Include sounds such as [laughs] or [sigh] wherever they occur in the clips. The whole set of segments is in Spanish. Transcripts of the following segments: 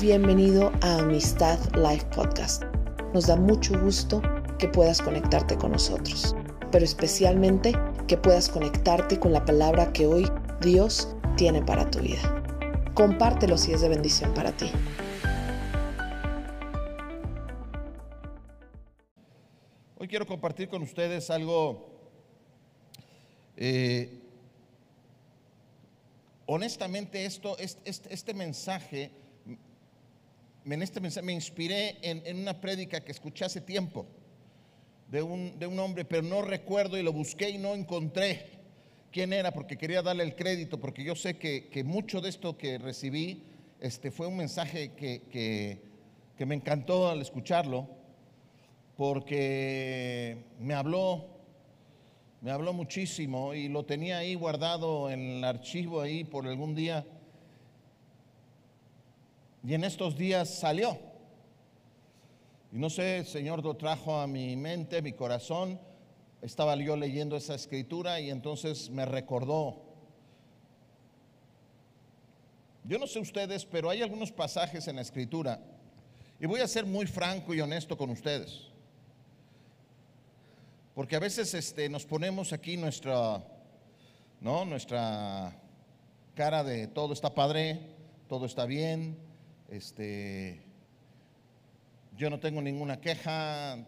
Bienvenido a Amistad Life Podcast. Nos da mucho gusto que puedas conectarte con nosotros, pero especialmente que puedas conectarte con la palabra que hoy Dios tiene para tu vida. Compártelo si es de bendición para ti. Hoy quiero compartir con ustedes algo, eh, honestamente esto, este, este, mensaje, en este mensaje me inspiré en, una prédica que escuché hace tiempo de un, de un hombre, pero no recuerdo y lo busqué y no encontré quién era porque quería darle el crédito, porque yo sé que, mucho de esto que recibí este, fue un mensaje que, que, me encantó al escucharlo, porque me habló, me habló muchísimo y lo tenía ahí guardado en el archivo ahí por algún día. Y en estos días salió. Y no sé, el Señor lo trajo a mi mente, mi corazón estaba yo leyendo esa escritura y entonces me recordó. Yo no sé ustedes, pero hay algunos pasajes en la escritura, y voy a ser muy franco y honesto con ustedes, porque a veces este, nos ponemos aquí nuestra, ¿no? nuestra cara de todo está padre, todo está bien, este, yo no tengo ninguna queja,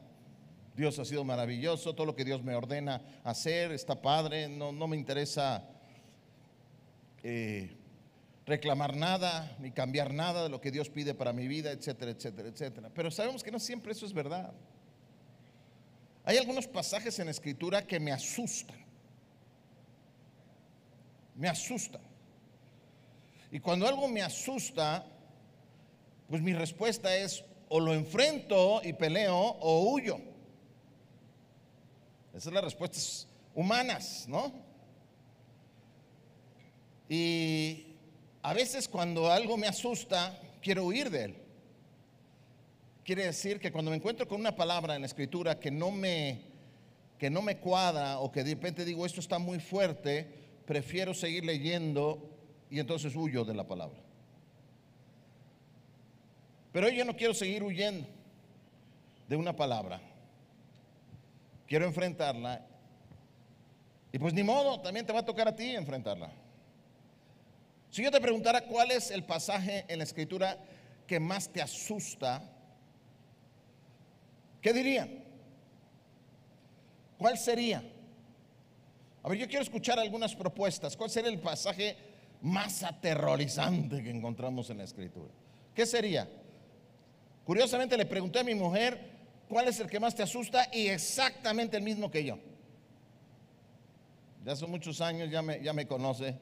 Dios ha sido maravilloso, todo lo que Dios me ordena hacer está padre, no, me interesa eh, reclamar nada ni cambiar nada de lo que Dios pide para mi vida, etcétera, etcétera, etcétera. Pero sabemos que no siempre eso es verdad. Hay algunos pasajes en escritura que me asustan. Me asustan. Y cuando algo me asusta, pues mi respuesta es o lo enfrento y peleo o huyo. Esas son las respuestas humanas, ¿no? Y a veces cuando algo me asusta, quiero huir de él. Quiere decir que cuando me encuentro con una palabra en la escritura que no me que no me cuadra o que de repente digo esto está muy fuerte, prefiero seguir leyendo y entonces huyo de la palabra. Pero yo no quiero seguir huyendo de una palabra quiero enfrentarla. Y pues ni modo, también te va a tocar a ti enfrentarla. Si yo te preguntara cuál es el pasaje en la escritura que más te asusta, ¿qué dirían? ¿Cuál sería? A ver, yo quiero escuchar algunas propuestas. ¿Cuál sería el pasaje más aterrorizante que encontramos en la escritura? ¿Qué sería? Curiosamente le pregunté a mi mujer cuál es el que más te asusta y exactamente el mismo que yo. Ya son muchos años, ya me, ya me conoce,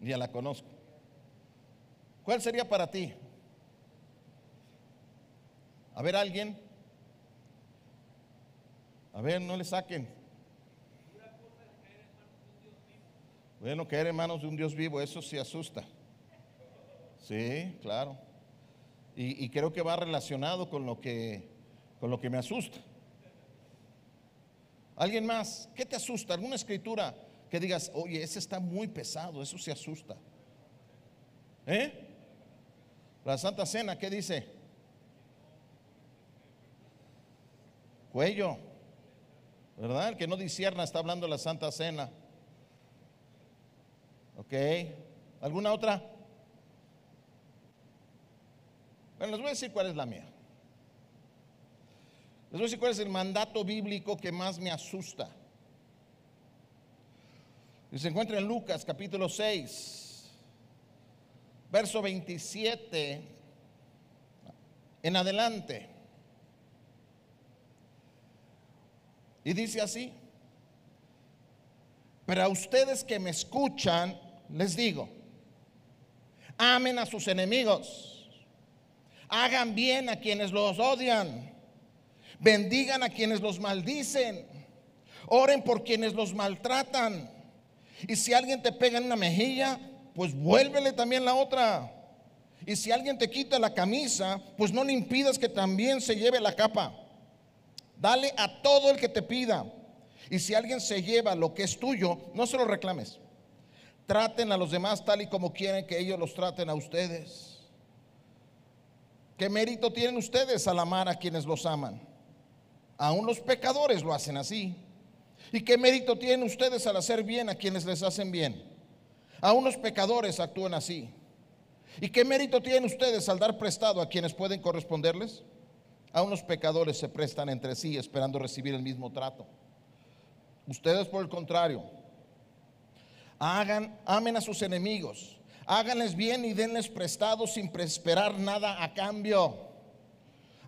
ya la conozco. ¿Cuál sería para ti? A ver, alguien. A ver, no le saquen. Bueno, caer en manos de un Dios vivo, eso sí asusta. Sí, claro. Y, creo que va relacionado con lo que, con lo que me asusta. ¿Alguien más? ¿Qué te asusta? ¿Alguna escritura que digas, oye, ese está muy pesado, eso se asusta? ¿Eh? La Santa Cena, ¿qué dice? Cuello, ¿verdad? El que no disierna está hablando de la Santa Cena. ¿Ok? ¿Alguna otra? Bueno, les voy a decir cuál es la mía. Les voy a decir cuál es el mandato bíblico que más me asusta. Y se encuentra en Lucas capítulo 6, verso 27 en adelante. Y dice así, pero a ustedes que me escuchan, les digo, amen a sus enemigos Hagan bien a quienes los odian. Bendigan a quienes los maldicen. Oren por quienes los maltratan. Y si alguien te pega en una mejilla, pues vuélvele también la otra. Y si alguien te quita la camisa, pues no le impidas que también se lleve la capa. Dale a todo el que te pida. Y si alguien se lleva lo que es tuyo, no se lo reclames. Traten a los demás tal y como quieren que ellos los traten a ustedes. ¿Qué mérito tienen ustedes al amar a quienes los aman? Aún los pecadores lo hacen así. ¿Y qué mérito tienen ustedes al hacer bien a quienes les hacen bien? Aún los pecadores actúan así. ¿Y qué mérito tienen ustedes al dar prestado a quienes pueden corresponderles? Aún los pecadores se prestan entre sí esperando recibir el mismo trato. Ustedes por el contrario, hagan, amen a sus enemigos, háganles bien y denles prestado sin esperar nada a cambio.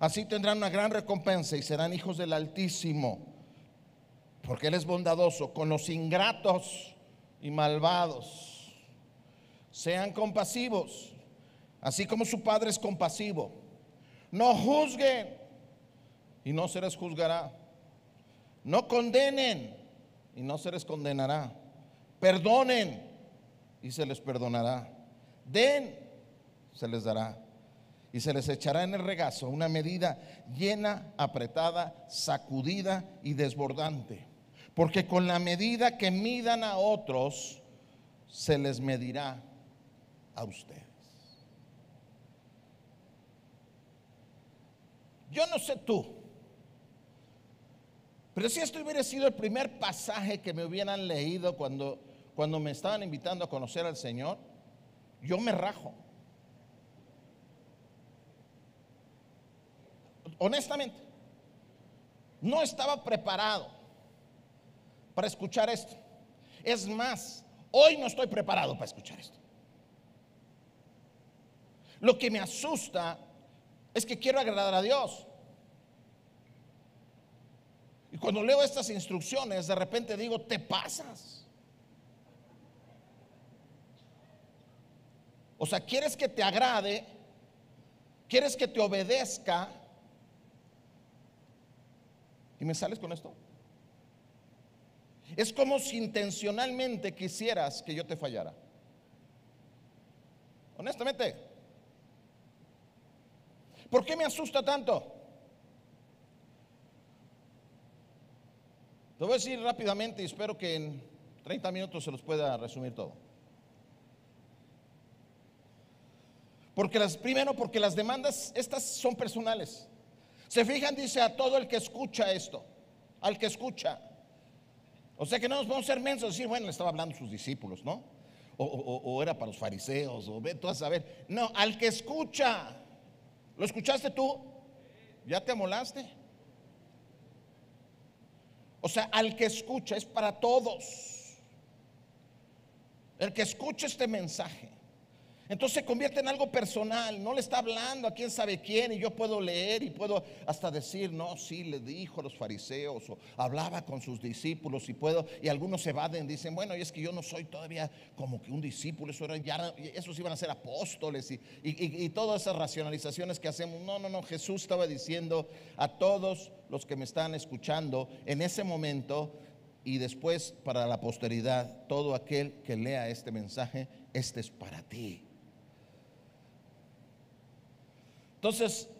Así tendrán una gran recompensa y serán hijos del Altísimo, porque Él es bondadoso con los ingratos y malvados. Sean compasivos, así como su Padre es compasivo. No juzguen y no se les juzgará. No condenen y no se les condenará. Perdonen y se les perdonará. Den, se les dará. Y se les echará en el regazo una medida llena, apretada, sacudida y desbordante. Porque con la medida que midan a otros, se les medirá a ustedes. Yo no sé tú, pero si esto hubiera sido el primer pasaje que me hubieran leído cuando, cuando me estaban invitando a conocer al Señor, yo me rajo. Honestamente, no estaba preparado para escuchar esto. Es más, hoy no estoy preparado para escuchar esto. Lo que me asusta es que quiero agradar a Dios. Y cuando leo estas instrucciones, de repente digo, te pasas. O sea, quieres que te agrade, quieres que te obedezca. ¿Y me sales con esto? Es como si intencionalmente quisieras que yo te fallara. Honestamente. ¿Por qué me asusta tanto? Te voy a decir rápidamente y espero que en 30 minutos se los pueda resumir todo. Porque las, primero, porque las demandas, estas son personales. Se fijan, dice a todo el que escucha esto, al que escucha. O sea que no nos podemos ser mensos, decir, bueno, le estaba hablando a sus discípulos, ¿no? O, o, era para los fariseos, o ve tú a saber. No, al que escucha. ¿Lo escuchaste tú? ¿Ya te amolaste? O sea, al que escucha, es para todos. El que escucha este mensaje. Entonces se convierte en algo personal, no le está hablando a quién sabe quién y yo puedo leer y puedo hasta decir, no, sí, le dijo a los fariseos o hablaba con sus discípulos y puedo, y algunos se evaden, dicen, bueno, y es que yo no soy todavía como que un discípulo, eso era, ya, esos iban a ser apóstoles y, y todas esas racionalizaciones que hacemos. No, no, no, Jesús estaba diciendo a todos los que me están escuchando en ese momento y después para la posteridad, todo aquel que lea este mensaje, este es para ti. Entonces,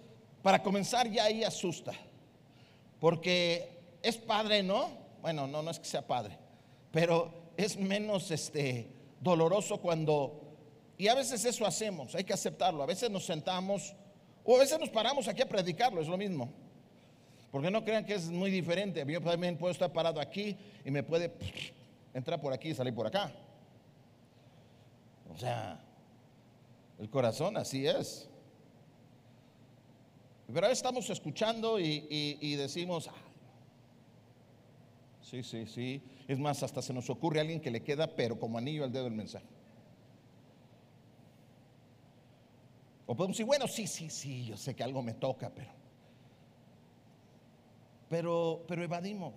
para comenzar ya ahí asusta, porque es padre, ¿no? Bueno, no, no es que sea padre, pero es menos este, doloroso cuando, y a veces eso hacemos, hay que aceptarlo, a veces nos sentamos o a veces nos paramos aquí a predicarlo, es lo mismo. Porque no crean que es muy diferente. Yo también puedo estar parado aquí y me puede entrar por aquí y salir por acá. O sea, el corazón así es. Pero estamos escuchando y, decimos, ah, sí, sí, sí. Es más, hasta se nos ocurre a alguien que le queda, pero como anillo al dedo el mensaje. O podemos decir, bueno, sí, sí, sí, yo sé que algo me toca, pero pero, pero evadimos.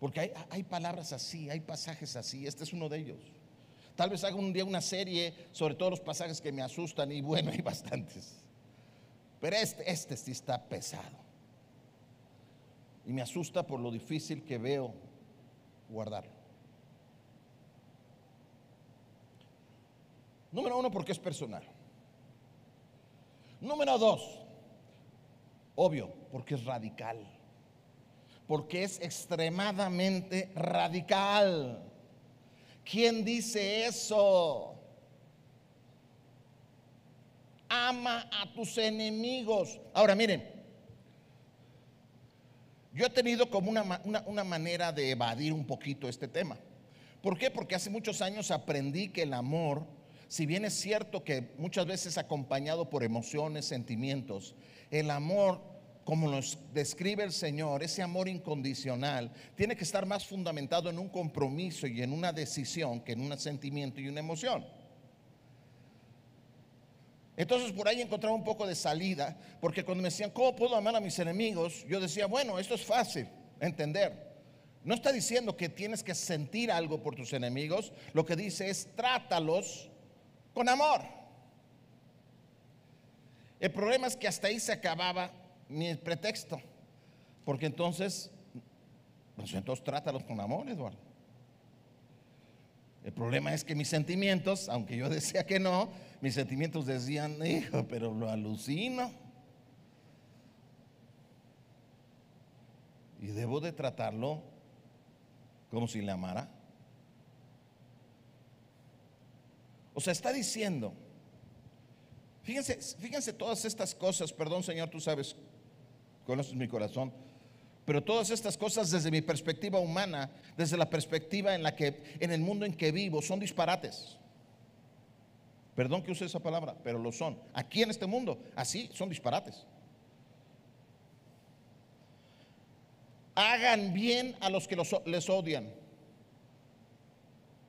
Porque hay, hay, palabras así, hay pasajes así, este es uno de ellos. Tal vez haga un día una serie sobre todos los pasajes que me asustan y bueno, hay bastantes. Pero este, este sí está pesado. Y me asusta por lo difícil que veo guardarlo. Número uno, porque es personal. Número dos, Obvio, porque es radical. Porque es extremadamente radical. ¿Quién dice eso? ama a tus enemigos. Ahora miren, yo he tenido como una, una, una, manera de evadir un poquito este tema. ¿Por qué? Porque hace muchos años aprendí que el amor, si bien es cierto que muchas veces acompañado por emociones, sentimientos, el amor, como nos describe el Señor, ese amor incondicional, tiene que estar más fundamentado en un compromiso y en una decisión que en un sentimiento y una emoción. Entonces por ahí encontraba un poco de salida, porque cuando me decían, ¿cómo puedo amar a mis enemigos? Yo decía, bueno, esto es fácil entender. No está diciendo que tienes que sentir algo por tus enemigos, lo que dice es trátalos con amor. El problema es que hasta ahí se acababa mi pretexto, porque entonces, pues entonces trátalos con amor, Eduardo. El problema es que mis sentimientos, aunque yo [laughs] decía que no, mis sentimientos decían, hijo, pero lo alucino. Y debo de tratarlo como si le amara. O sea, está diciendo, fíjense, fíjense todas estas cosas, perdón Señor, tú sabes, conoces mi corazón, pero todas estas cosas desde mi perspectiva humana, desde la perspectiva en la que, en el mundo en que vivo, son disparates. Perdón que use esa palabra, pero lo son. Aquí en este mundo, así son disparates. Hagan bien a los que les odian.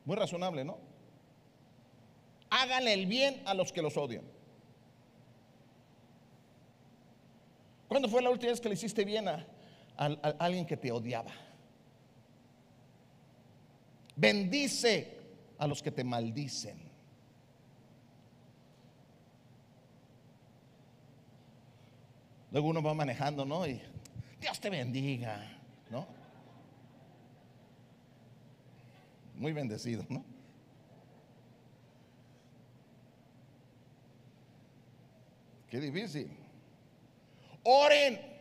Muy razonable, ¿no? Hagan el bien a los que los odian. ¿Cuándo fue la última vez que le hiciste bien a, alguien que te odiaba? Bendice a los que te maldicen. Luego uno va manejando, ¿no? Y Dios te bendiga, ¿no? Muy bendecido, ¿no? Qué difícil. Oren.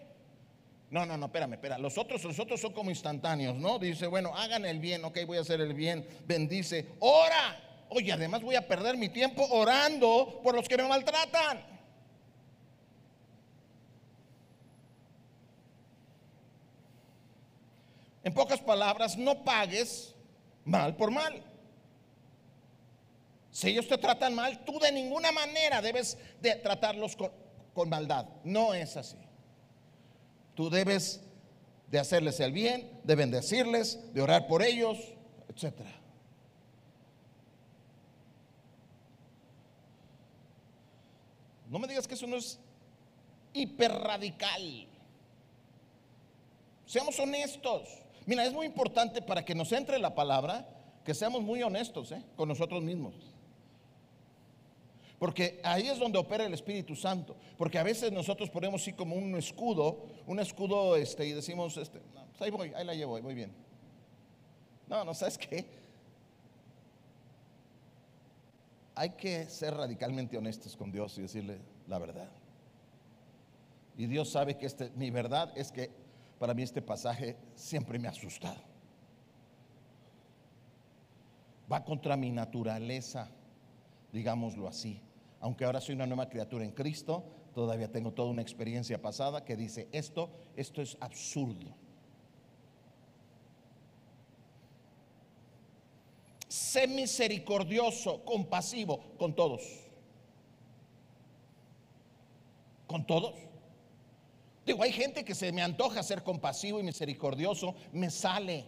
No, no, no, espérame, espera. Los otros, los otros son como instantáneos, ¿no? Dice, bueno, hagan el bien, ok, voy a hacer el bien. Bendice. Ora. Oye, además voy a perder mi tiempo orando por los que me maltratan. En pocas palabras, no pagues mal por mal. Si ellos te tratan mal, tú de ninguna manera debes de tratarlos con, maldad. No es así. Tú debes de hacerles el bien, de bendecirles, de orar por ellos, etc. No me digas que eso no es hiper radical. Seamos honestos. Mira, es muy importante para que nos entre la palabra que seamos muy honestos ¿eh? con nosotros mismos. Porque ahí es donde opera el Espíritu Santo. Porque a veces nosotros ponemos así como un escudo, un escudo este, y decimos, este, pues ahí voy, ahí la llevo, muy bien. No, no, ¿sabes qué? Hay que ser radicalmente honestos con Dios y decirle la verdad. Y Dios sabe que este, mi verdad es que para mí este pasaje siempre me ha asustado. Va contra mi naturaleza, digámoslo así. Aunque ahora soy una nueva criatura en Cristo, todavía tengo toda una experiencia pasada que dice, esto, esto es absurdo. Sé misericordioso, compasivo con todos. Con todos. Digo, hay gente que se me antoja ser compasivo y misericordioso, me sale.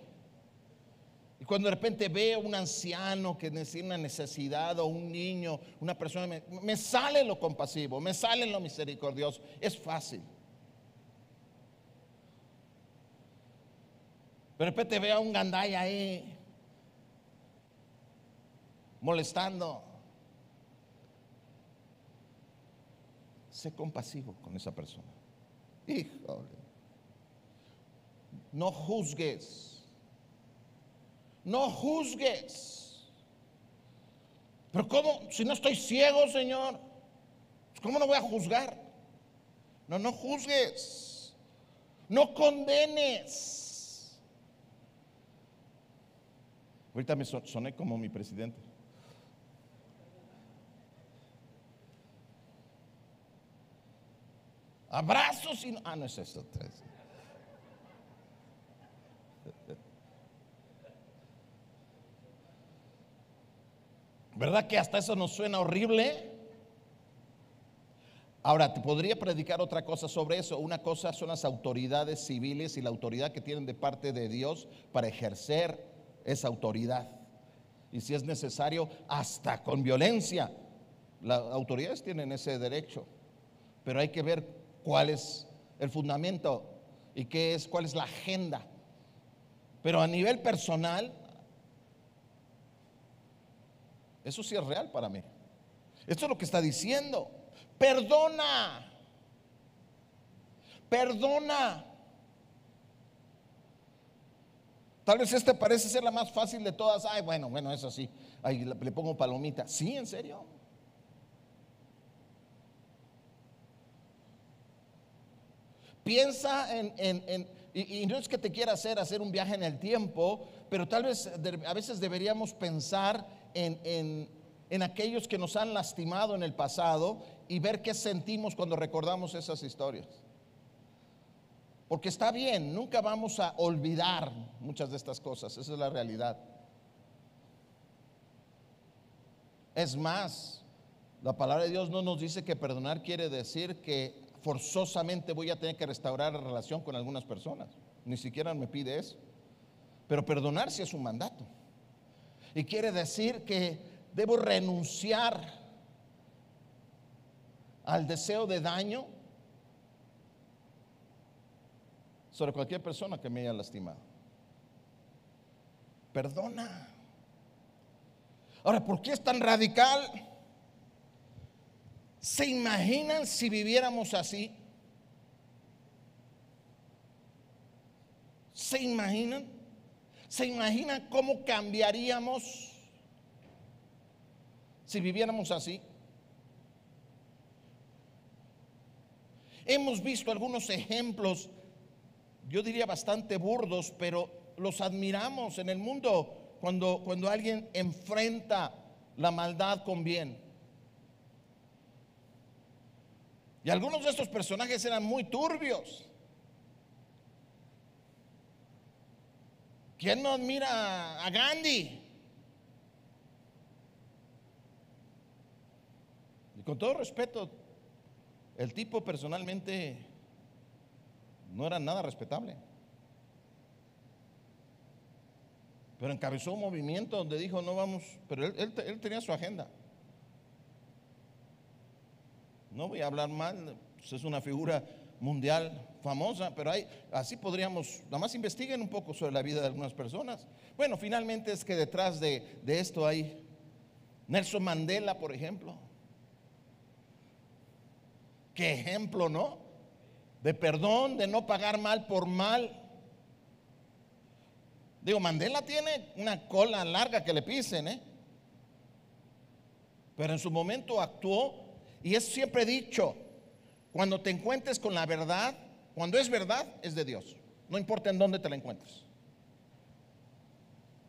Y cuando de repente veo un anciano que necesita una necesidad o un niño, una persona, me, me sale lo compasivo, me sale lo misericordioso. Es fácil. De repente veo a un gandaya ahí molestando. Sé compasivo con esa persona. Híjole. No juzgues. No juzgues. Pero ¿cómo? Si no estoy ciego, Señor. ¿Cómo no voy a juzgar? No, no juzgues. No condenes. Ahorita me soné como mi presidente. Abrazos y. Ah, no es eso. ¿Verdad que hasta eso nos suena horrible? Ahora, te podría predicar otra cosa sobre eso. Una cosa son las autoridades civiles y la autoridad que tienen de parte de Dios para ejercer esa autoridad. Y si es necesario, hasta con violencia. Las autoridades tienen ese derecho. Pero hay que ver cuál es el fundamento y qué es, cuál es la agenda. Pero a nivel personal, eso sí es real para mí. Esto es lo que está diciendo. Perdona. Perdona. Tal vez este parece ser la más fácil de todas. Ay, bueno, bueno, es así. Ahí le pongo palomita. Sí, en serio. Piensa en, en, y, y, no es que te quiera hacer hacer un viaje en el tiempo, pero tal vez a veces deberíamos pensar en, en aquellos que nos han lastimado en el pasado y ver qué sentimos cuando recordamos esas historias. Porque está bien, nunca vamos a olvidar muchas de estas cosas, esa es la realidad. Es más, la palabra de Dios no nos dice que perdonar quiere decir que forzosamente voy a tener que restaurar la relación con algunas personas. Ni siquiera me pide eso. Pero perdonar sí es un mandato. Y quiere decir que debo renunciar al deseo de daño sobre cualquier persona que me haya lastimado. Perdona. Ahora, ¿por qué es tan radical? ¿Se imaginan si viviéramos así? ¿Se imaginan? ¿Se imaginan cómo cambiaríamos si viviéramos así? Hemos visto algunos ejemplos, yo diría bastante burdos, pero los admiramos en el mundo cuando, cuando alguien enfrenta la maldad con bien. Y algunos de estos personajes eran muy turbios. ¿Quién no admira a Gandhi? Y con todo respeto, el tipo personalmente no era nada respetable. Pero encabezó un movimiento donde dijo, no vamos, pero él, tenía su agenda. No voy a hablar mal, pues es una figura mundial famosa, pero hay, así podríamos, nada más investiguen un poco sobre la vida de algunas personas. Bueno, finalmente es que detrás de, de esto hay Nelson Mandela, por ejemplo. Qué ejemplo, ¿no? De perdón, de no pagar mal por mal. Digo, Mandela tiene una cola larga que le pisen, ¿eh? Pero en su momento actuó y es siempre dicho, cuando te encuentres con la verdad, cuando es verdad, es de Dios. No importa en dónde te la encuentres.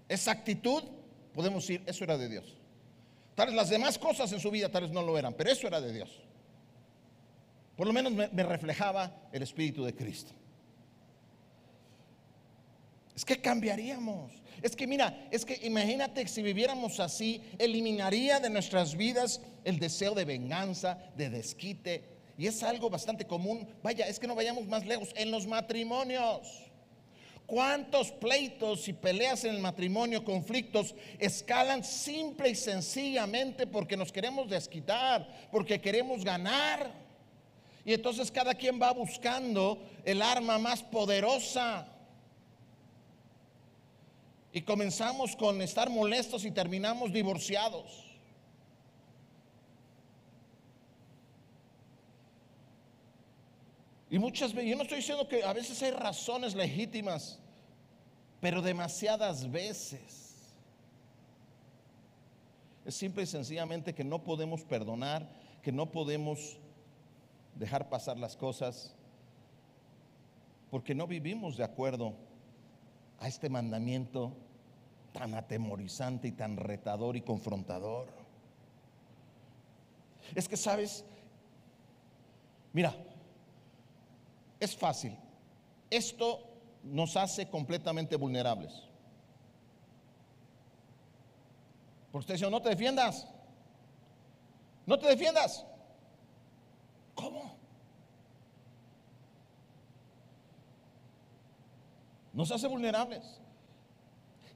Esa actitud, podemos decir, eso era de Dios. Tal vez las demás cosas en su vida tal vez no lo eran, pero eso era de Dios. Por lo menos me, me reflejaba el Espíritu de Cristo. Es que cambiaríamos. Es que mira, es que imagínate si viviéramos así, eliminaría de nuestras vidas el deseo de venganza, de desquite, y es algo bastante común. Vaya, es que no vayamos más lejos. En los matrimonios. ¿Cuántos pleitos y peleas en el matrimonio, conflictos, escalan simple y sencillamente porque nos queremos desquitar, porque queremos ganar? Y entonces cada quien va buscando el arma más poderosa. Y comenzamos con estar molestos y terminamos divorciados. Y muchas veces, yo no estoy diciendo que a veces hay razones legítimas, pero demasiadas veces es simple y sencillamente que no podemos perdonar, que no podemos dejar pasar las cosas, porque no vivimos de acuerdo a este mandamiento tan atemorizante y tan retador y confrontador. Es que, ¿sabes? Mira, es fácil. Esto nos hace completamente vulnerables. Por usted dice, no te defiendas. No te defiendas. ¿Cómo? Nos hace vulnerables.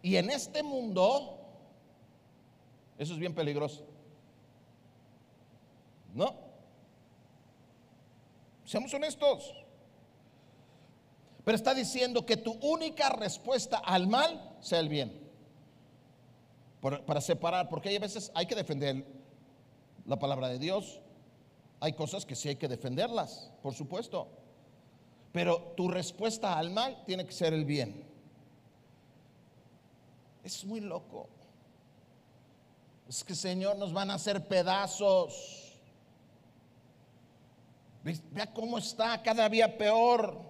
Y en este mundo, eso es bien peligroso. ¿No? Seamos honestos. Pero está diciendo que tu única respuesta al mal sea el bien. para separar, porque hay veces hay que defender la palabra de Dios. Hay cosas que sí hay que defenderlas, por supuesto. Pero tu respuesta al mal tiene que ser el bien. Es muy loco. Es que Señor nos van a hacer pedazos. Vea cómo está cada día peor.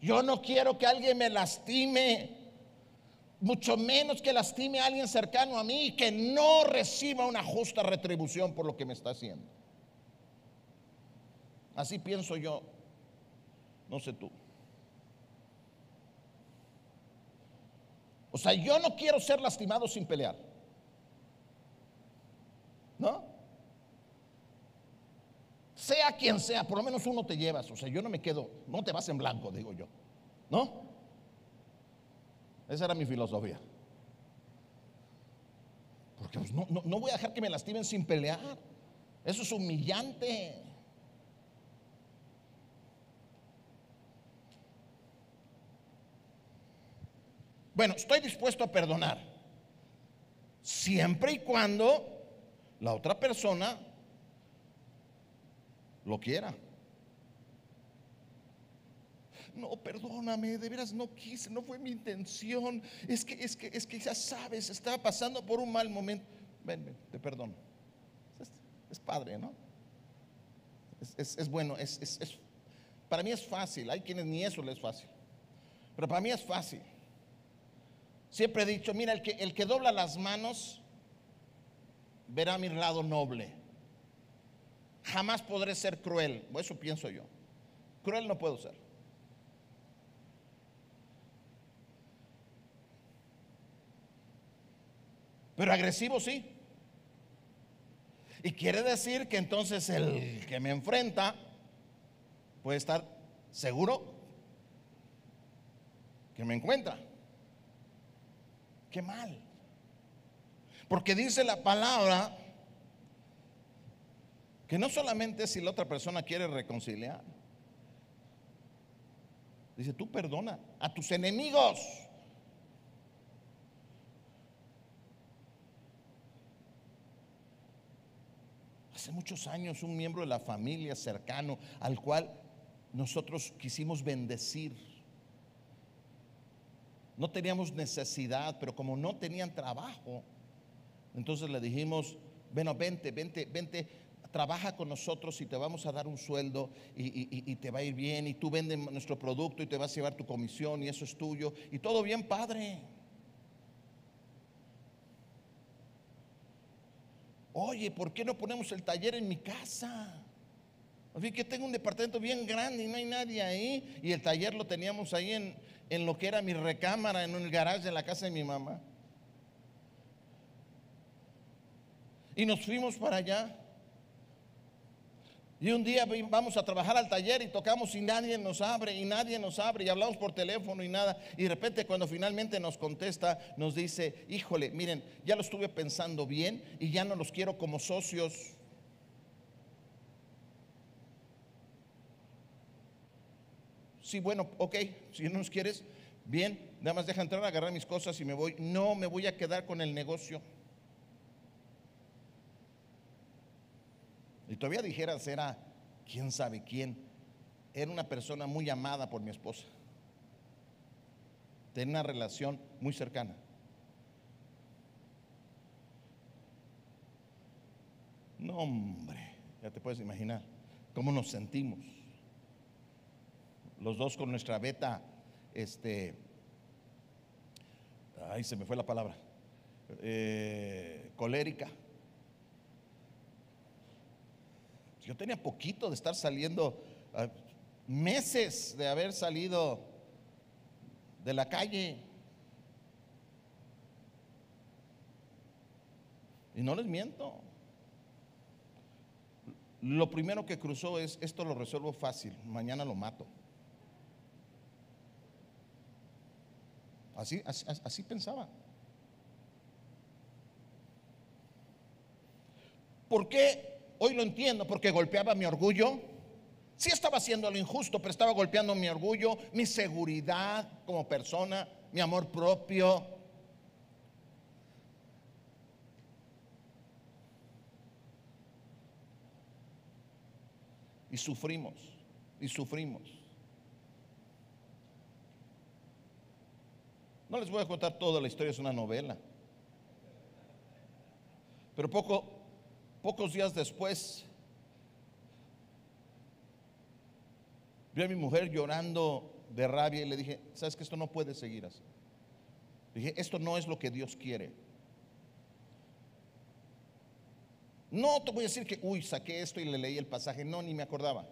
Yo no quiero que alguien me lastime, mucho menos que lastime a alguien cercano a mí y que no reciba una justa retribución por lo que me está haciendo. Así pienso yo, no sé tú. O sea, yo no quiero ser lastimado sin pelear. ¿No? Sea quien sea, por lo menos uno te llevas. O sea, yo no me quedo, no te vas en blanco, digo yo. ¿No? Esa era mi filosofía. Porque pues, no, no voy a dejar que me lastimen sin pelear. Eso es humillante. Bueno, estoy dispuesto a perdonar. Siempre y cuando la otra persona lo quiera. No, perdóname, de veras no quise, no fue mi intención. Es que, es que, es que ya sabes, estaba pasando por un mal momento. Ven, ven, te perdono. Es, padre, ¿no? Es, bueno, es, para mí es fácil. Hay quienes ni eso les es fácil. Pero para mí es fácil. Siempre he dicho, mira, el que, el que dobla las manos verá mi lado noble. Jamás podré ser cruel. Eso pienso yo. Cruel no puedo ser. Pero agresivo sí. Y quiere decir que entonces el que me enfrenta puede estar seguro que me encuentra. Qué mal. Porque dice la palabra que no solamente si la otra persona quiere reconciliar. Dice, tú perdona a tus enemigos. Hace muchos años un miembro de la familia cercano al cual nosotros quisimos bendecir no teníamos necesidad, pero como no tenían trabajo, entonces le dijimos, bueno, vente, vente, vente, trabaja con nosotros y te vamos a dar un sueldo y, te va a ir bien y tú vendes nuestro producto y te vas a llevar tu comisión y eso es tuyo y todo bien, padre. Oye, ¿por qué no ponemos el taller en mi casa? Así que tengo un departamento bien grande y no hay nadie ahí. Y el taller lo teníamos ahí en, en lo que era mi recámara, en el garaje de la casa de mi mamá. Y nos fuimos para allá. Y un día vamos a trabajar al taller y tocamos y nadie nos abre y nadie nos abre y hablamos por teléfono y nada. Y de repente cuando finalmente nos contesta nos dice, híjole, miren, ya lo estuve pensando bien y ya no los quiero como socios. Sí, bueno, ok, si no nos quieres, bien, nada más deja entrar, agarrar mis cosas y me voy. No, me voy a quedar con el negocio. Y todavía dijeras, era, quién sabe quién, era una persona muy amada por mi esposa. Tenía una relación muy cercana. No, hombre, ya te puedes imaginar cómo nos sentimos los dos con nuestra beta, este, ay, se me fue la palabra, eh, colérica. Yo tenía poquito de estar saliendo, ah, meses de haber salido de la calle. Y no les miento. Lo primero que cruzó es, esto lo resuelvo fácil, mañana lo mato. Así, así, así pensaba. ¿Por qué? Hoy lo entiendo, porque golpeaba mi orgullo. Sí estaba haciendo lo injusto, pero estaba golpeando mi orgullo, mi seguridad como persona, mi amor propio. Y sufrimos, y sufrimos. No les voy a contar toda la historia, es una novela. Pero poco, pocos días después, vi a mi mujer llorando de rabia y le dije, sabes que esto no puede seguir así. dije, esto no es lo que Dios quiere. No te voy a decir que, uy, saqué esto y le leí el pasaje. No, ni me acordaba.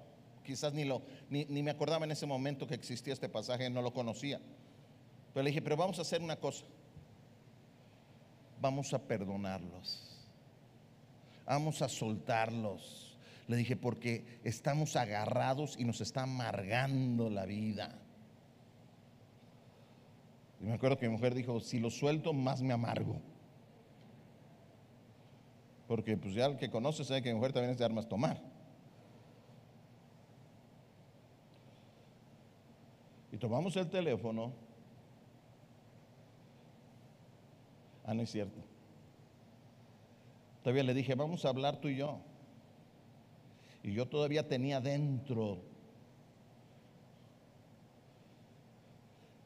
Quizás ni, lo, ni, ni me acordaba en ese momento que existía este pasaje, no lo conocía. Pero le dije, pero vamos a hacer una cosa. Vamos a perdonarlos. Vamos a soltarlos. Le dije, porque estamos agarrados y nos está amargando la vida. Y me acuerdo que mi mujer dijo, si lo suelto, más me amargo. Porque pues ya el que conoce sabe que mi mujer también es de armas tomar. Y tomamos el teléfono. Ah, no es cierto. Todavía le dije, vamos a hablar tú y yo. Y yo todavía tenía dentro.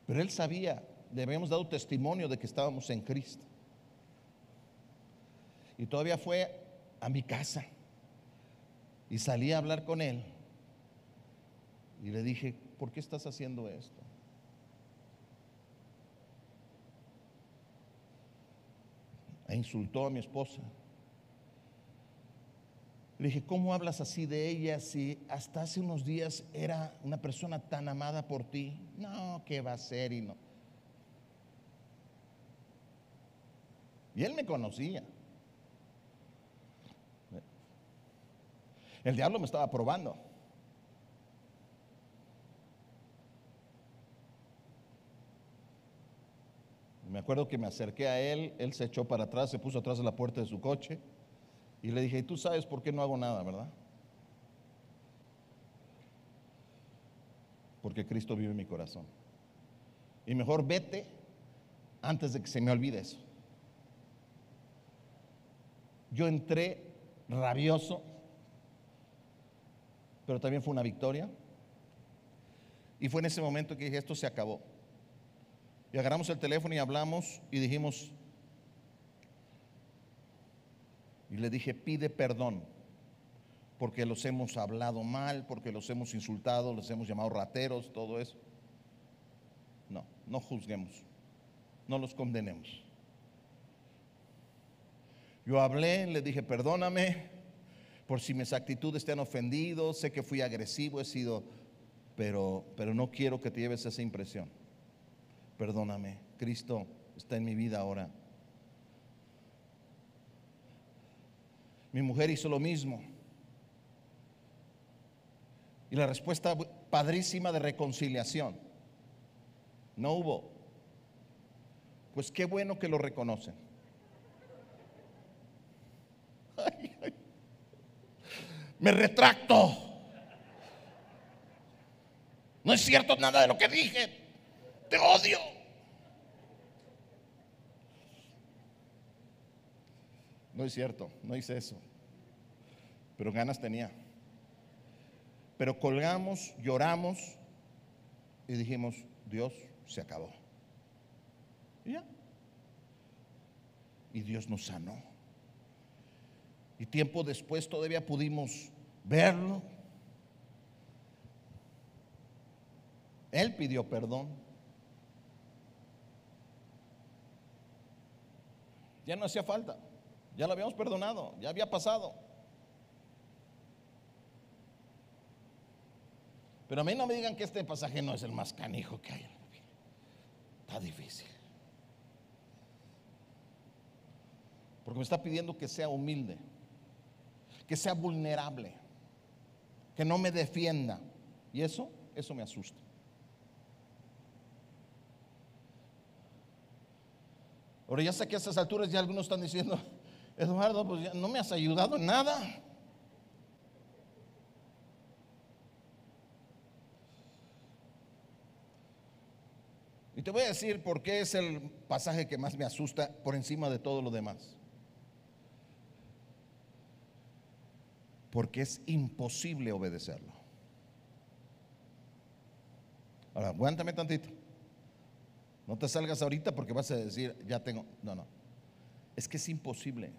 Pero él sabía, le habíamos dado testimonio de que estábamos en Cristo. Y todavía fue a mi casa. Y salí a hablar con él. Y le dije, ¿por qué estás haciendo esto? E insultó a mi esposa. Le dije, ¿cómo hablas así de ella si hasta hace unos días era una persona tan amada por ti? No, ¿qué va a ser? Y no. Y él me conocía. El diablo me estaba probando. Me acuerdo que me acerqué a él, él se echó para atrás, se puso atrás de la puerta de su coche y le dije, tú sabes por qué no hago nada, verdad? Porque Cristo vive en mi corazón. Y mejor vete antes de que se me olvide eso. Yo entré rabioso, pero también fue una victoria. Y fue en ese momento que dije, esto se acabó. Y agarramos el teléfono y hablamos y dijimos, y le dije, pide perdón, porque los hemos hablado mal, porque los hemos insultado, los hemos llamado rateros, todo eso. No, no juzguemos, no los condenemos. Yo hablé, le dije, perdóname, por si mis actitudes te han ofendido, sé que fui agresivo, he sido, pero, pero no quiero que te lleves esa impresión. Perdóname, Cristo está en mi vida ahora. Mi mujer hizo lo mismo. Y la respuesta padrísima de reconciliación. No hubo. Pues qué bueno que lo reconocen. Me retracto. No es cierto nada de lo que dije. Te odio. No es cierto, no hice eso. Pero ganas tenía. Pero colgamos, lloramos y dijimos, Dios se acabó. Y ya. Y Dios nos sanó. Y tiempo después todavía pudimos verlo. Él pidió perdón. Ya no hacía falta. Ya lo habíamos perdonado. Ya había pasado. Pero a mí no me digan que este pasaje no es el más canijo que hay. Está difícil. Porque me está pidiendo que sea humilde, que sea vulnerable, que no me defienda. Y eso, eso me asusta. Ahora ya sé que a estas alturas ya algunos están diciendo, Eduardo, pues ya no me has ayudado en nada. Y te voy a decir por qué es el pasaje que más me asusta por encima de todo lo demás. Porque es imposible obedecerlo. Ahora, aguántame tantito. No te salgas ahorita porque vas a decir, ya tengo. No, no. Es que es imposible.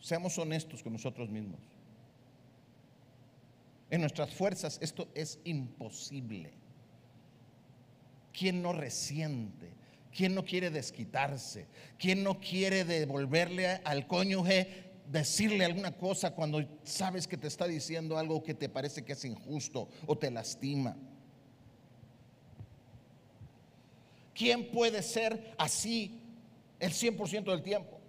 Seamos honestos con nosotros mismos. En nuestras fuerzas esto es imposible. ¿Quién no resiente? ¿Quién no quiere desquitarse? ¿Quién no quiere devolverle al cónyuge decirle alguna cosa cuando sabes que te está diciendo algo que te parece que es injusto o te lastima? ¿Quién puede ser así el 100% del tiempo?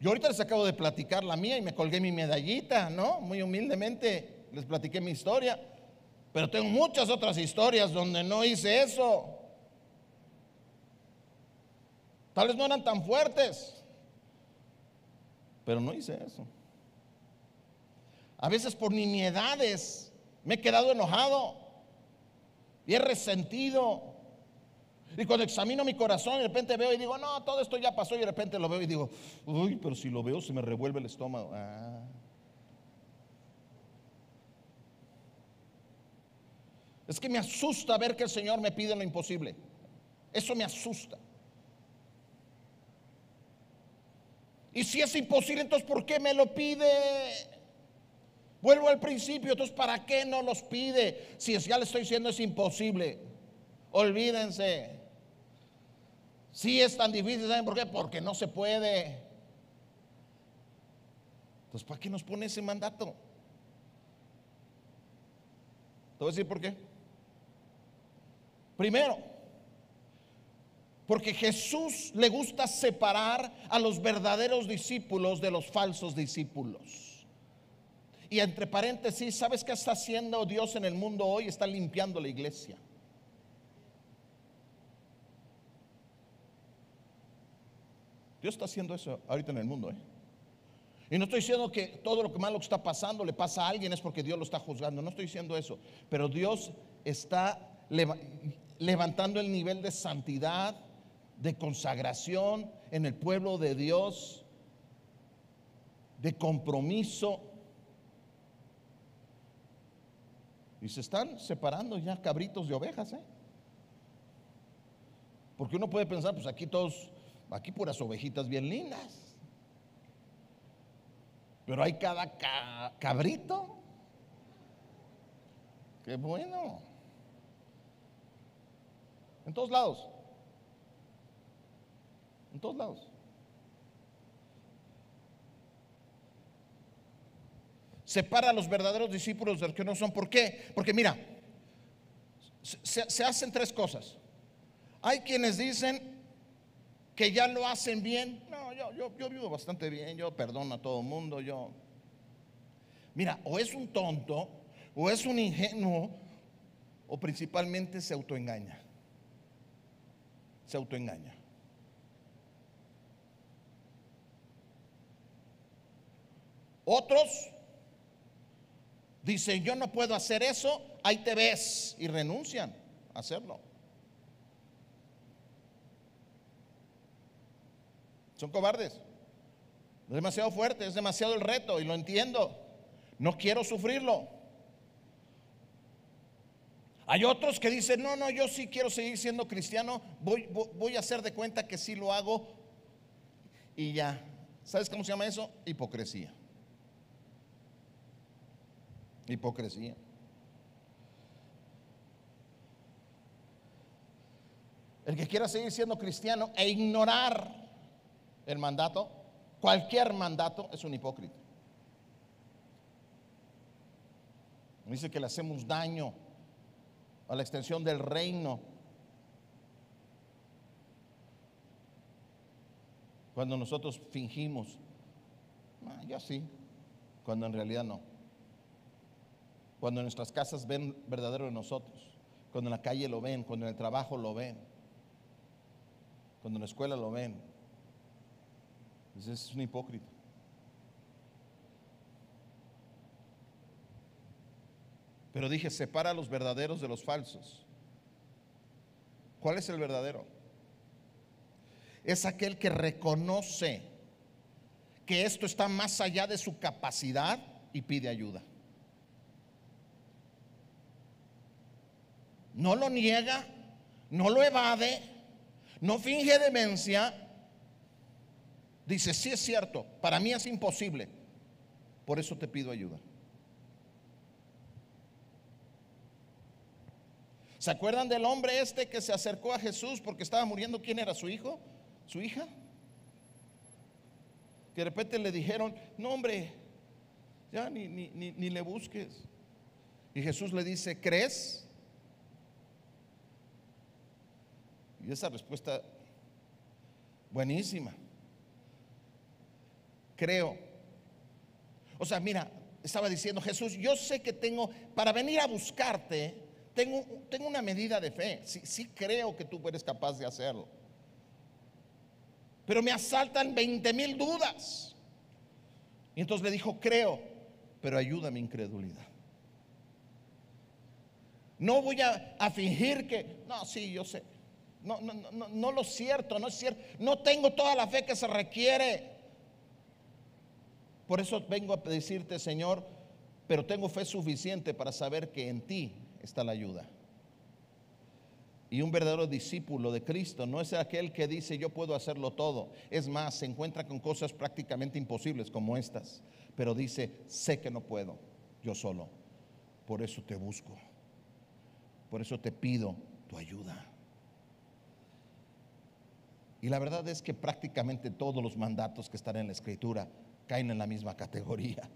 Yo ahorita les acabo de platicar la mía y me colgué mi medallita, ¿no? Muy humildemente les platiqué mi historia. Pero tengo muchas otras historias donde no hice eso. Tal vez no eran tan fuertes, pero no hice eso. A veces por nimiedades me he quedado enojado y he resentido. Y cuando examino mi corazón, de repente veo y digo, no, todo esto ya pasó. Y de repente lo veo y digo, uy, pero si lo veo se me revuelve el estómago. Ah. Es que me asusta ver que el Señor me pide lo imposible. Eso me asusta. Y si es imposible, entonces ¿por qué me lo pide? Vuelvo al principio, entonces ¿para qué no los pide? Si ya le estoy diciendo es imposible. Olvídense. Si es tan difícil, ¿saben por qué? Porque no se puede. Entonces, ¿para qué nos pone ese mandato? Te voy a decir por qué. Primero, porque Jesús le gusta separar a los verdaderos discípulos de los falsos discípulos. Y entre paréntesis, ¿sabes qué está haciendo Dios en el mundo hoy? Está limpiando la iglesia. Dios está haciendo eso ahorita en el mundo. ¿eh? Y no estoy diciendo que todo lo que malo que está pasando le pasa a alguien es porque Dios lo está juzgando. No estoy diciendo eso. Pero Dios está levantando el nivel de santidad, de consagración en el pueblo de Dios, de compromiso. Y se están separando ya cabritos de ovejas, ¿eh? Porque uno puede pensar, pues aquí todos, aquí puras ovejitas bien lindas. Pero hay cada cabrito. Qué bueno. En todos lados. En todos lados. Separa a los verdaderos discípulos de los que no son. ¿Por qué? Porque mira, se, hacen tres cosas. Hay quienes dicen que ya lo hacen bien. No, yo, yo, yo vivo bastante bien, yo perdono a todo el mundo, yo. Mira, o es un tonto, o es un ingenuo, o principalmente se autoengaña se autoengaña. Otros dicen, yo no puedo hacer eso, ahí te ves y renuncian a hacerlo. Son cobardes. Es demasiado fuerte, es demasiado el reto y lo entiendo. No quiero sufrirlo. Hay otros que dicen, no, no, yo sí quiero seguir siendo cristiano, voy, a hacer de cuenta que sí lo hago y ya. ¿Sabes cómo se llama eso? Hipocresía. Hipocresía. El que quiera seguir siendo cristiano e ignorar el mandato, cualquier mandato, es un hipócrita. Dice que le hacemos daño a la extensión del reino. Cuando nosotros fingimos, ah, yo sí, cuando en realidad no. Cuando nuestras casas ven verdadero de nosotros, cuando en la calle lo ven, cuando en el trabajo lo ven, cuando en la escuela lo ven. Ese es un hipócrita. Pero dije, separa a los verdaderos de los falsos. ¿Cuál es el verdadero? Es aquel que reconoce que esto está más allá de su capacidad y pide ayuda. No lo niega, no lo evade, no finge demencia. Dice, sí es cierto, para mí es imposible, por eso te pido ayuda. ¿Se acuerdan del hombre este que se acercó a Jesús porque estaba muriendo? ¿Quién era su hijo? ¿Su hija? Que de repente le dijeron, no hombre, ya ni, ni, ni, le busques. Y Jesús le dice, ¿crees? Y esa respuesta, buenísima. Creo. O sea, mira, estaba diciendo Jesús, yo sé que tengo, para venir a buscarte, tengo, tengo una medida de fe. Sí, sí creo que tú eres capaz de hacerlo. Pero me asaltan 20 mil dudas. Y entonces le dijo, creo, pero ayuda mi incredulidad. No voy a, a, fingir que, no, sí, yo sé. No, no, no, no lo cierto, no es cierto. No tengo toda la fe que se requiere. Por eso vengo a decirte, Señor, pero tengo fe suficiente para saber que en ti está la ayuda. Y un verdadero discípulo de Cristo no es aquel que dice yo puedo hacerlo todo. Es más, se encuentra con cosas prácticamente imposibles como estas. Pero dice, sé que no puedo, yo solo. Por eso te busco. Por eso te pido tu ayuda. Y la verdad es que prácticamente todos los mandatos que están en la escritura caen en la misma categoría.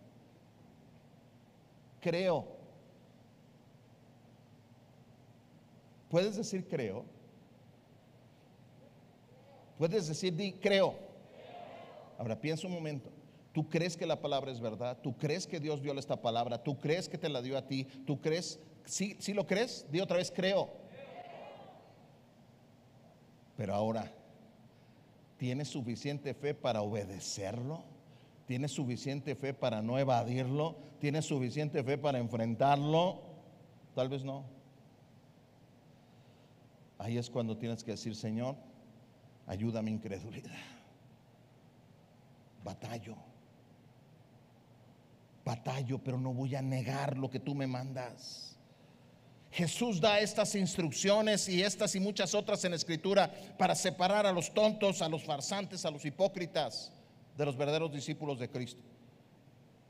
Creo ¿Puedes decir creo? Puedes decir di creo. Ahora piensa un momento. ¿Tú crees que la palabra es verdad? ¿Tú crees que Dios dio esta palabra? ¿Tú crees que te la dio a ti? ¿Tú crees? ¿Sí, sí lo crees? Di otra vez creo. Pero ahora, ¿tienes suficiente fe para obedecerlo? ¿Tienes suficiente fe para no evadirlo? ¿Tienes suficiente fe para enfrentarlo? Tal vez no. Ahí es cuando tienes que decir, Señor, ayuda mi incredulidad. Batallo. Batallo, pero no voy a negar lo que tú me mandas. Jesús da estas instrucciones y estas y muchas otras en la escritura para separar a los tontos, a los farsantes, a los hipócritas de los verdaderos discípulos de Cristo.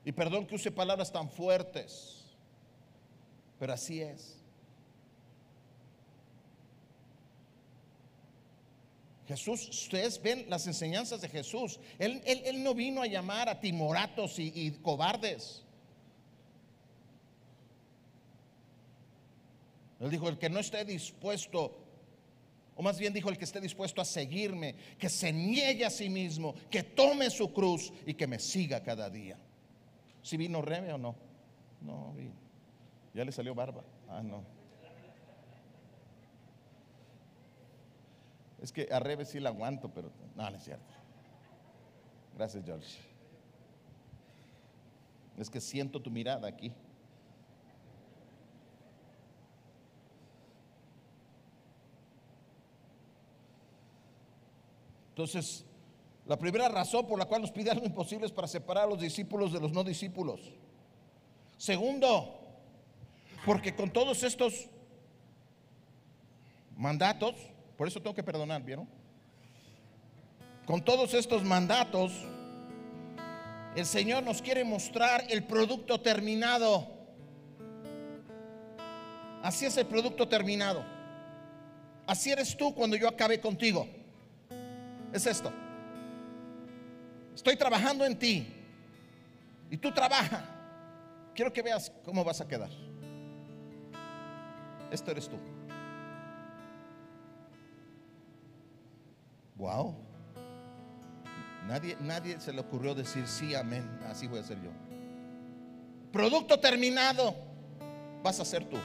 Y perdón que use palabras tan fuertes, pero así es. Jesús, ustedes ven las enseñanzas de Jesús. Él, no vino a llamar a timoratos y, y cobardes. Él dijo, el que no esté dispuesto, más bien dijo, el que esté dispuesto a seguirme, que se niegue a sí mismo, que tome su cruz y que me siga cada día. ¿Si vino Reme o no? No, ya le salió barba. Ah, no. Es que a revés sí la aguanto, pero no, no es cierto. Gracias, George. Es que siento tu mirada aquí. Entonces, la primera razón por la cual nos pide algo imposible es para separar a los discípulos de los no discípulos. Segundo, porque con todos estos mandatos, por eso tengo que perdonar, ¿vieron? Con todos estos mandatos, el Señor nos quiere mostrar el producto terminado. Así es el producto terminado. Así eres tú cuando yo acabe contigo. Es esto. Estoy trabajando en ti. Y tú trabaja. Quiero que veas cómo vas a quedar. Esto eres tú. Wow. Nadie, nadie se le ocurrió decir sí, amén. Así voy a ser yo. Producto terminado. Vas a ser tú.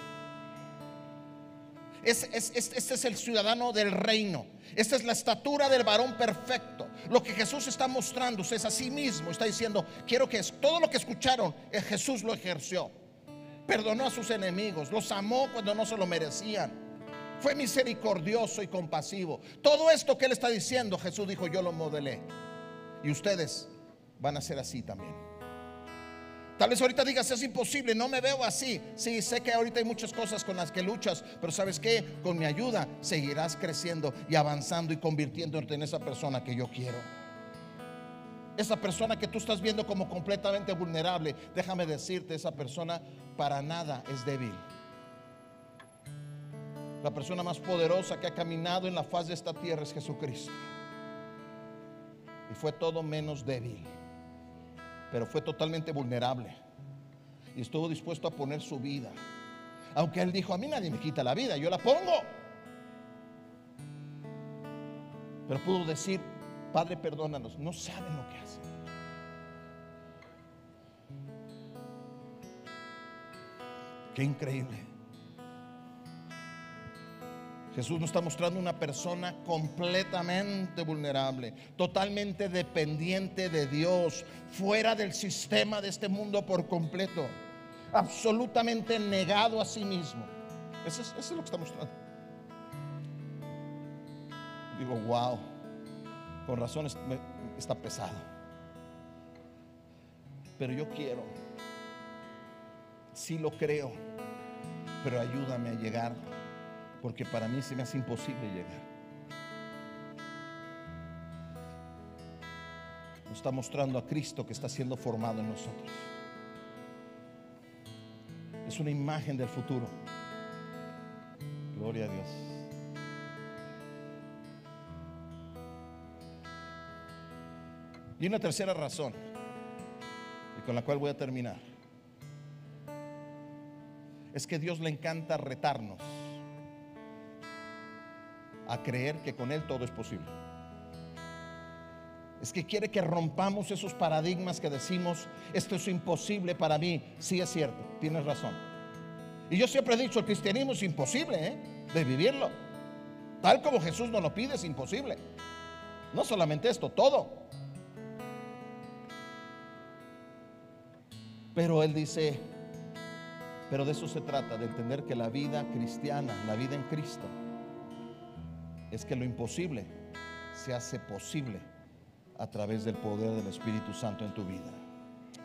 Este es el ciudadano del reino. Esta es la estatura del varón perfecto. Lo que Jesús está mostrando es a sí mismo. Está diciendo, quiero que todo lo que escucharon, eh, Jesús lo ejerció. Perdonó a sus enemigos, los amó cuando no se lo merecían. Fue misericordioso y compasivo. Todo esto que él está diciendo, Jesús dijo, yo lo modelé. Y ustedes van a ser así también. Tal vez ahorita digas, es imposible, no me veo así. Sí, sé que ahorita hay muchas cosas con las que luchas, pero sabes que con mi ayuda seguirás creciendo y avanzando y convirtiéndote en esa persona que yo quiero. Esa persona que tú estás viendo como completamente vulnerable, déjame decirte, esa persona para nada es débil. La persona más poderosa que ha caminado en la faz de esta tierra es Jesucristo. Y fue todo menos débil pero fue totalmente vulnerable y estuvo dispuesto a poner su vida. Aunque él dijo, a mí nadie me quita la vida, yo la pongo. Pero pudo decir, Padre, perdónanos, no saben lo que hacen. Qué increíble. Jesús nos está mostrando una persona completamente vulnerable, totalmente dependiente de Dios, fuera del sistema de este mundo por completo, absolutamente negado a sí mismo. Eso es, lo que está mostrando. Digo, wow, con razón está pesado. Pero yo quiero, sí lo creo, pero ayúdame a llegar porque para mí se me hace imposible llegar. Nos está mostrando a Cristo que está siendo formado en nosotros. Es una imagen del futuro. Gloria a Dios. Y una tercera razón, y con la cual voy a terminar, es que Dios le encanta retarnos a creer que con Él todo es posible. Es que quiere que rompamos esos paradigmas que decimos, esto es imposible para mí. Sí es cierto, tienes razón. Y yo siempre he dicho, el cristianismo es imposible ¿eh? de vivirlo. Tal como Jesús nos lo pide, es imposible. No solamente esto, todo. Pero Él dice, pero de eso se trata, de entender que la vida cristiana, la vida en Cristo, es que lo imposible se hace posible a través del poder del Espíritu Santo en tu vida.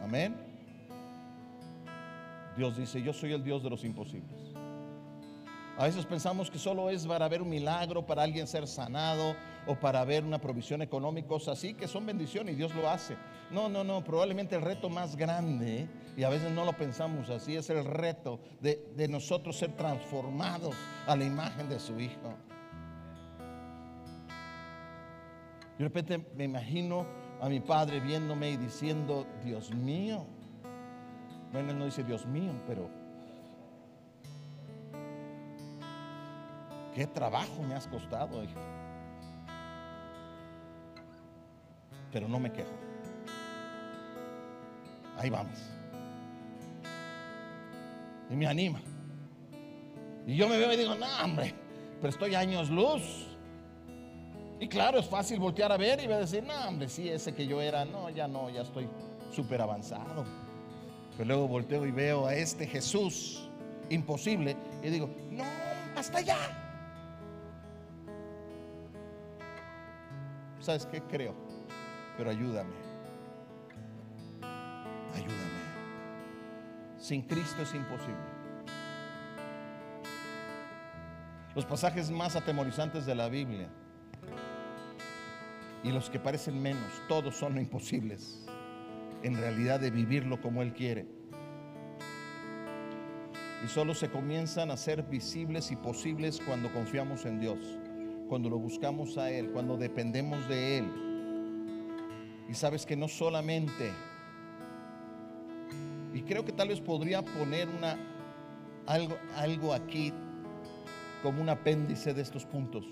Amén. Dios dice, yo soy el Dios de los imposibles. A veces pensamos que solo es para ver un milagro, para alguien ser sanado o para ver una provisión económica, cosas así, que son bendiciones y Dios lo hace. No, no, no, probablemente el reto más grande, y a veces no lo pensamos así, es el reto de, de nosotros ser transformados a la imagen de su Hijo. De repente me imagino a mi padre viéndome y diciendo, Dios mío. Bueno, él no dice Dios mío, pero qué trabajo me has costado, hijo. Pero no me quejo. Ahí vamos. Y me anima. Y yo me veo y digo, no, hombre, pero estoy años luz. Y claro, es fácil voltear a ver y decir, no, hombre, sí, ese que yo era, no, ya no, ya estoy súper avanzado. Pero luego volteo y veo a este Jesús imposible y digo, no, hasta allá. ¿Sabes qué? Creo, pero ayúdame. Ayúdame. Sin Cristo es imposible. Los pasajes más atemorizantes de la Biblia y los que parecen menos, todos son imposibles en realidad de vivirlo como Él quiere. Y solo se comienzan a ser visibles y posibles cuando confiamos en Dios, cuando lo buscamos a Él, cuando dependemos de Él. Y sabes que no solamente, y creo que tal vez podría poner una, algo, algo aquí como un apéndice de estos puntos.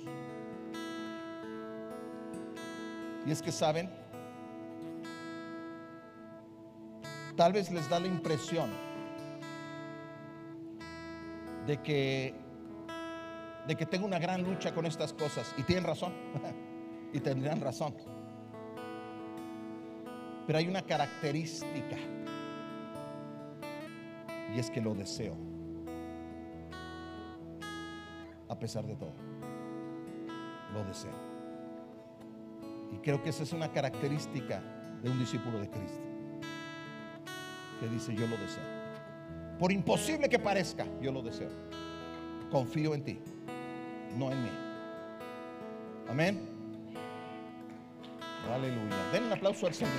Y es que saben, tal vez les da la impresión de que de que tengo una gran lucha con estas cosas y tienen razón. [laughs] y tendrán razón. Pero hay una característica y es que lo deseo. A pesar de todo, lo deseo. Y creo que esa es una característica de un discípulo de Cristo. Que dice, yo lo deseo. Por imposible que parezca, yo lo deseo. Confío en ti, no en mí. Amén. Aleluya. Den un aplauso al Señor.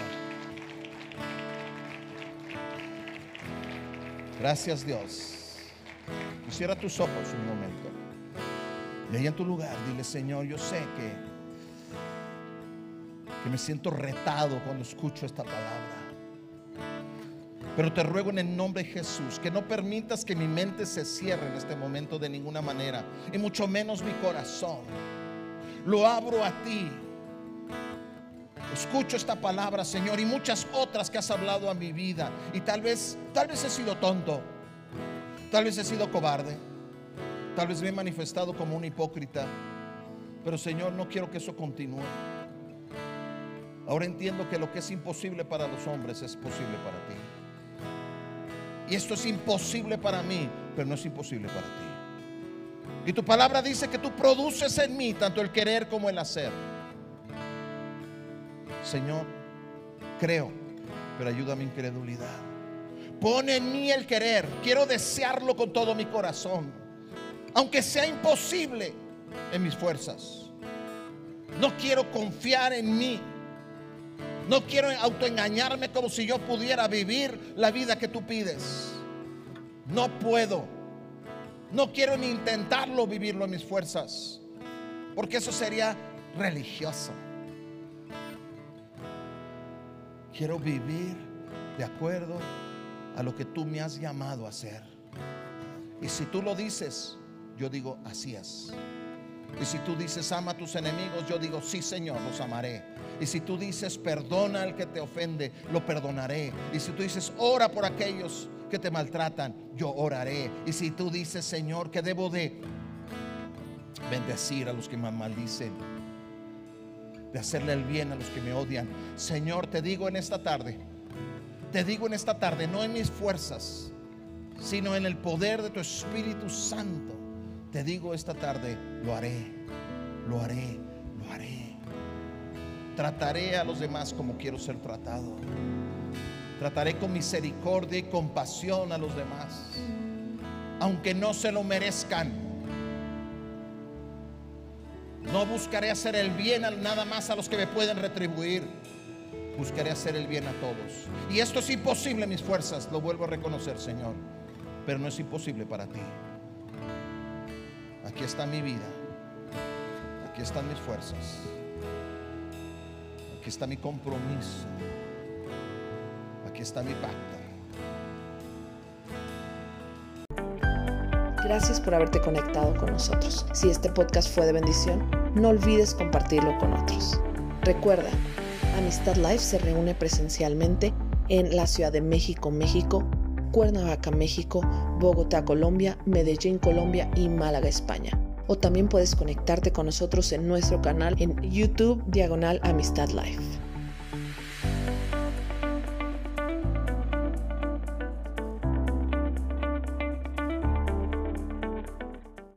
Gracias Dios. Cierra tus ojos un momento. Y ahí en tu lugar, dile Señor, yo sé que, que me siento retado cuando escucho esta palabra. Pero te ruego en el nombre de Jesús que no permitas que mi mente se cierre en este momento de ninguna manera, y mucho menos mi corazón. Lo abro a ti Escucho esta palabra, Señor, y muchas otras que has hablado a mi vida. Y tal vez, tal vez he sido tonto. Tal vez he sido cobarde. Tal vez me he manifestado como un hipócrita. Pero Señor, no quiero que eso continúe. Ahora entiendo que lo que es imposible para los hombres es posible para ti. Y esto es imposible para mí, pero no es imposible para ti. Y tu palabra dice que tú produces en mí tanto el querer como el hacer. Señor, creo, pero ayuda a mi incredulidad. Pone en mí el querer. Quiero desearlo con todo mi corazón. Aunque sea imposible en mis fuerzas. No quiero confiar en mí. No quiero autoengañarme como si yo pudiera vivir la vida que tú pides. No puedo. No quiero ni intentarlo vivirlo en mis fuerzas. Porque eso sería religioso. Quiero vivir de acuerdo a lo que tú me has llamado a hacer. Y si tú lo dices, yo digo, así es. Y si tú dices, ama a tus enemigos, yo digo, sí Señor, los amaré. Y si tú dices, perdona al que te ofende, lo perdonaré. Y si tú dices, ora por aquellos que te maltratan, yo oraré. Y si tú dices, Señor, que debo de bendecir a los que me maldicen, de hacerle el bien a los que me odian. Señor, te digo en esta tarde, te digo en esta tarde, no en mis fuerzas, sino en el poder de tu Espíritu Santo. Te digo esta tarde, lo haré, lo haré, lo haré. Trataré a los demás como quiero ser tratado. Trataré con misericordia y compasión a los demás, aunque no se lo merezcan no buscaré hacer el bien nada más a los que me pueden retribuir. Buscaré hacer el bien a todos. Y esto es imposible, mis fuerzas, lo vuelvo a reconocer, Señor. Pero no es imposible para ti. Aquí está mi vida. Aquí están mis fuerzas. Aquí está mi compromiso. Aquí está mi pacto. Gracias por haberte conectado con nosotros. Si este podcast fue de bendición, no olvides compartirlo con otros. Recuerda, Amistad Life se reúne presencialmente en la Ciudad de México, México, Cuernavaca, México, Bogotá, Colombia, Medellín, Colombia y Málaga, España. O también puedes conectarte con nosotros en nuestro canal en YouTube Diagonal Amistad Life.